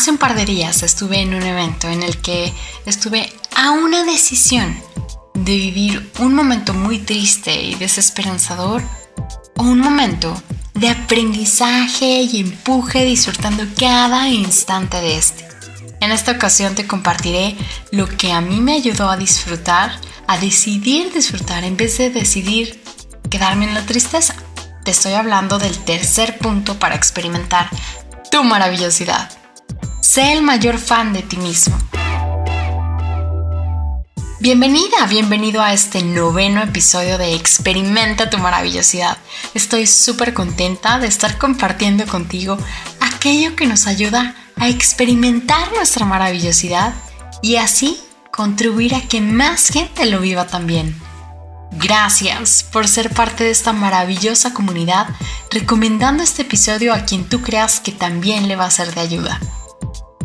Hace un par de días estuve en un evento en el que estuve a una decisión de vivir un momento muy triste y desesperanzador o un momento de aprendizaje y empuje disfrutando cada instante de este. En esta ocasión te compartiré lo que a mí me ayudó a disfrutar, a decidir disfrutar en vez de decidir quedarme en la tristeza. Te estoy hablando del tercer punto para experimentar tu maravillosidad. Sé el mayor fan de ti mismo. Bienvenida, bienvenido a este noveno episodio de Experimenta tu maravillosidad. Estoy súper contenta de estar compartiendo contigo aquello que nos ayuda a experimentar nuestra maravillosidad y así contribuir a que más gente lo viva también. Gracias por ser parte de esta maravillosa comunidad, recomendando este episodio a quien tú creas que también le va a ser de ayuda.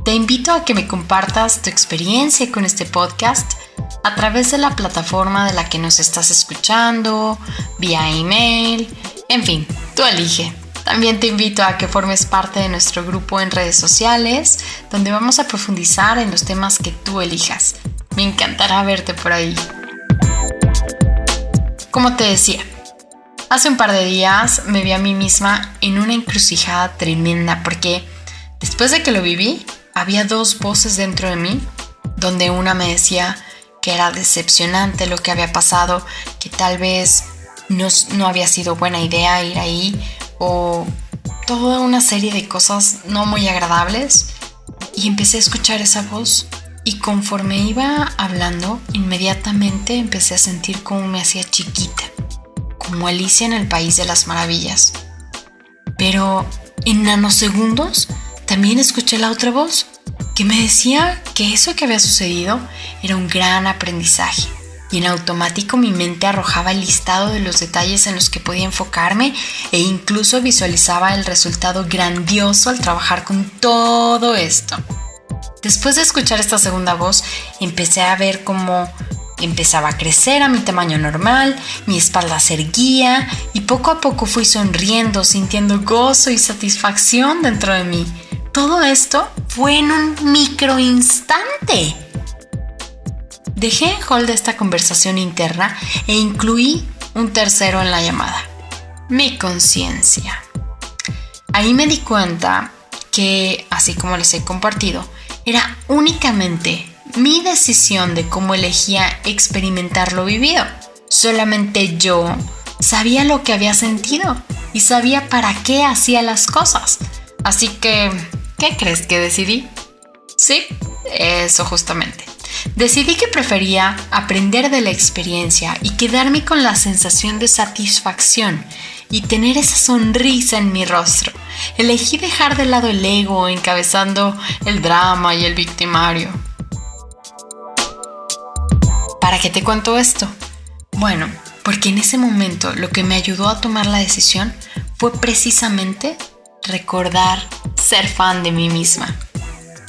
Te invito a que me compartas tu experiencia con este podcast a través de la plataforma de la que nos estás escuchando, vía email, en fin, tú elige. También te invito a que formes parte de nuestro grupo en redes sociales, donde vamos a profundizar en los temas que tú elijas. Me encantará verte por ahí. Como te decía, hace un par de días me vi a mí misma en una encrucijada tremenda porque después de que lo viví, había dos voces dentro de mí, donde una me decía que era decepcionante lo que había pasado, que tal vez no, no había sido buena idea ir ahí o toda una serie de cosas no muy agradables. Y empecé a escuchar esa voz y conforme iba hablando, inmediatamente empecé a sentir como me hacía chiquita, como Alicia en el País de las Maravillas. Pero en nanosegundos también escuché la otra voz que me decía que eso que había sucedido era un gran aprendizaje y en automático mi mente arrojaba el listado de los detalles en los que podía enfocarme e incluso visualizaba el resultado grandioso al trabajar con todo esto. Después de escuchar esta segunda voz, empecé a ver cómo empezaba a crecer a mi tamaño normal, mi espalda se erguía y poco a poco fui sonriendo, sintiendo gozo y satisfacción dentro de mí. Todo esto fue en un micro instante. Dejé en hold esta conversación interna e incluí un tercero en la llamada, mi conciencia. Ahí me di cuenta que, así como les he compartido, era únicamente mi decisión de cómo elegía experimentar lo vivido. Solamente yo sabía lo que había sentido y sabía para qué hacía las cosas. Así que, ¿qué crees que decidí? Sí, eso justamente. Decidí que prefería aprender de la experiencia y quedarme con la sensación de satisfacción y tener esa sonrisa en mi rostro. Elegí dejar de lado el ego encabezando el drama y el victimario. ¿Para qué te cuento esto? Bueno, porque en ese momento lo que me ayudó a tomar la decisión fue precisamente recordar ser fan de mí misma.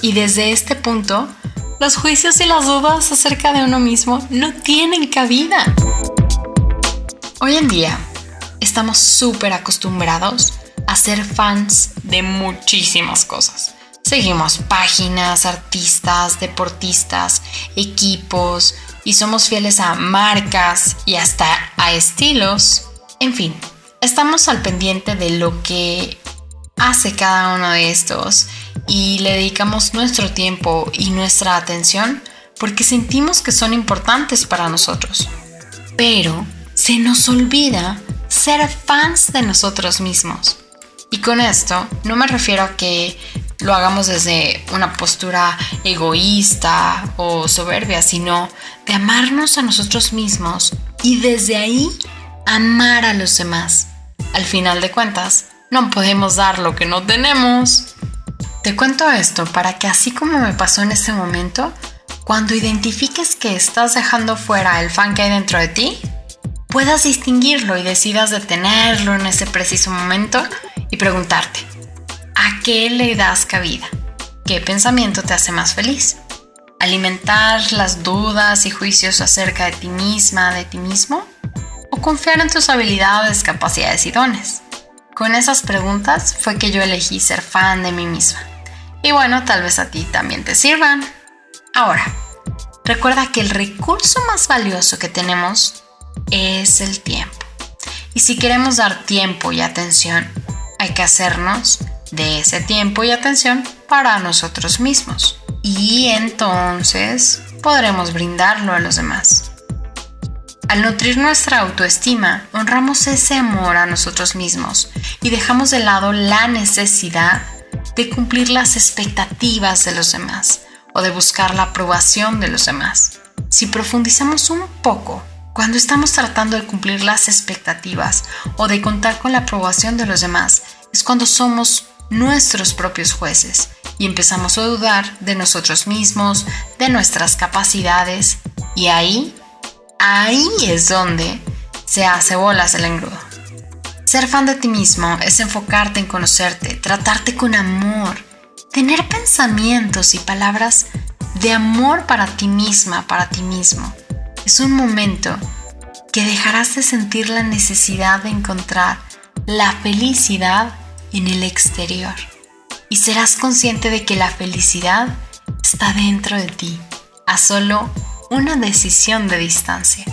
Y desde este punto, los juicios y las dudas acerca de uno mismo no tienen cabida. Hoy en día, estamos súper acostumbrados a ser fans de muchísimas cosas. Seguimos páginas, artistas, deportistas, equipos y somos fieles a marcas y hasta a estilos. En fin, estamos al pendiente de lo que hace cada uno de estos y le dedicamos nuestro tiempo y nuestra atención porque sentimos que son importantes para nosotros. Pero se nos olvida ser fans de nosotros mismos. Y con esto no me refiero a que lo hagamos desde una postura egoísta o soberbia, sino de amarnos a nosotros mismos y desde ahí amar a los demás. Al final de cuentas, no podemos dar lo que no tenemos. Te cuento esto para que así como me pasó en este momento, cuando identifiques que estás dejando fuera el fan que hay dentro de ti, puedas distinguirlo y decidas detenerlo en ese preciso momento y preguntarte, ¿a qué le das cabida? ¿Qué pensamiento te hace más feliz? ¿Alimentar las dudas y juicios acerca de ti misma, de ti mismo? ¿O confiar en tus habilidades, capacidades y dones? Con esas preguntas fue que yo elegí ser fan de mí misma. Y bueno, tal vez a ti también te sirvan. Ahora, recuerda que el recurso más valioso que tenemos es el tiempo. Y si queremos dar tiempo y atención, hay que hacernos de ese tiempo y atención para nosotros mismos. Y entonces podremos brindarlo a los demás. Al nutrir nuestra autoestima, honramos ese amor a nosotros mismos y dejamos de lado la necesidad de cumplir las expectativas de los demás o de buscar la aprobación de los demás. Si profundizamos un poco, cuando estamos tratando de cumplir las expectativas o de contar con la aprobación de los demás, es cuando somos nuestros propios jueces y empezamos a dudar de nosotros mismos, de nuestras capacidades y ahí Ahí es donde se hace bolas el engrudo. Ser fan de ti mismo es enfocarte en conocerte, tratarte con amor, tener pensamientos y palabras de amor para ti misma, para ti mismo. Es un momento que dejarás de sentir la necesidad de encontrar la felicidad en el exterior y serás consciente de que la felicidad está dentro de ti, a solo una decisión de distancia.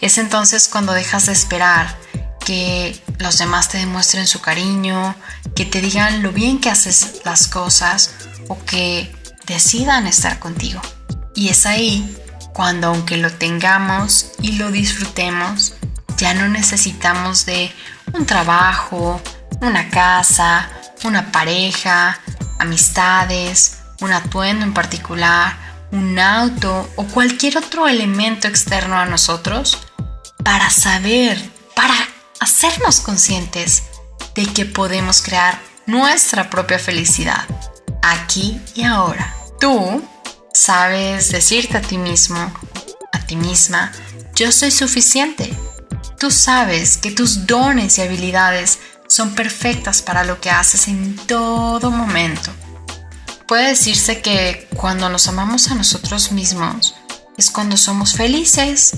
Es entonces cuando dejas de esperar que los demás te demuestren su cariño, que te digan lo bien que haces las cosas o que decidan estar contigo. Y es ahí cuando aunque lo tengamos y lo disfrutemos, ya no necesitamos de un trabajo, una casa, una pareja, amistades, un atuendo en particular un auto o cualquier otro elemento externo a nosotros para saber, para hacernos conscientes de que podemos crear nuestra propia felicidad aquí y ahora. Tú sabes decirte a ti mismo, a ti misma, yo soy suficiente. Tú sabes que tus dones y habilidades son perfectas para lo que haces en todo momento Puede decirse que cuando nos amamos a nosotros mismos es cuando somos felices.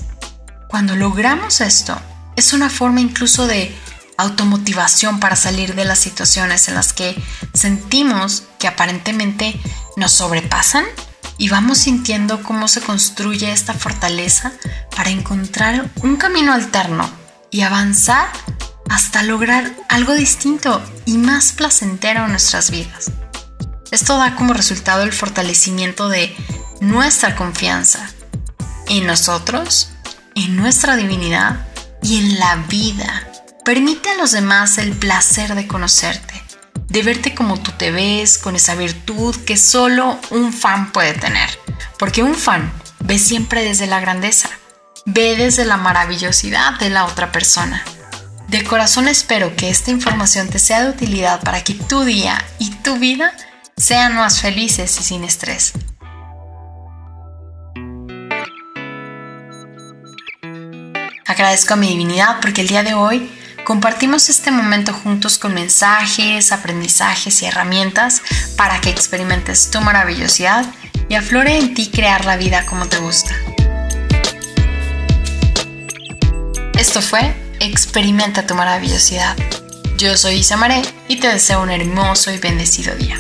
Cuando logramos esto, es una forma incluso de automotivación para salir de las situaciones en las que sentimos que aparentemente nos sobrepasan y vamos sintiendo cómo se construye esta fortaleza para encontrar un camino alterno y avanzar hasta lograr algo distinto y más placentero en nuestras vidas. Esto da como resultado el fortalecimiento de nuestra confianza en nosotros, en nuestra divinidad y en la vida. Permite a los demás el placer de conocerte, de verte como tú te ves, con esa virtud que solo un fan puede tener. Porque un fan ve siempre desde la grandeza, ve desde la maravillosidad de la otra persona. De corazón espero que esta información te sea de utilidad para que tu día y tu vida sean más felices y sin estrés. Agradezco a mi divinidad porque el día de hoy compartimos este momento juntos con mensajes, aprendizajes y herramientas para que experimentes tu maravillosidad y aflore en ti crear la vida como te gusta. Esto fue Experimenta tu maravillosidad. Yo soy Isa Maré y te deseo un hermoso y bendecido día.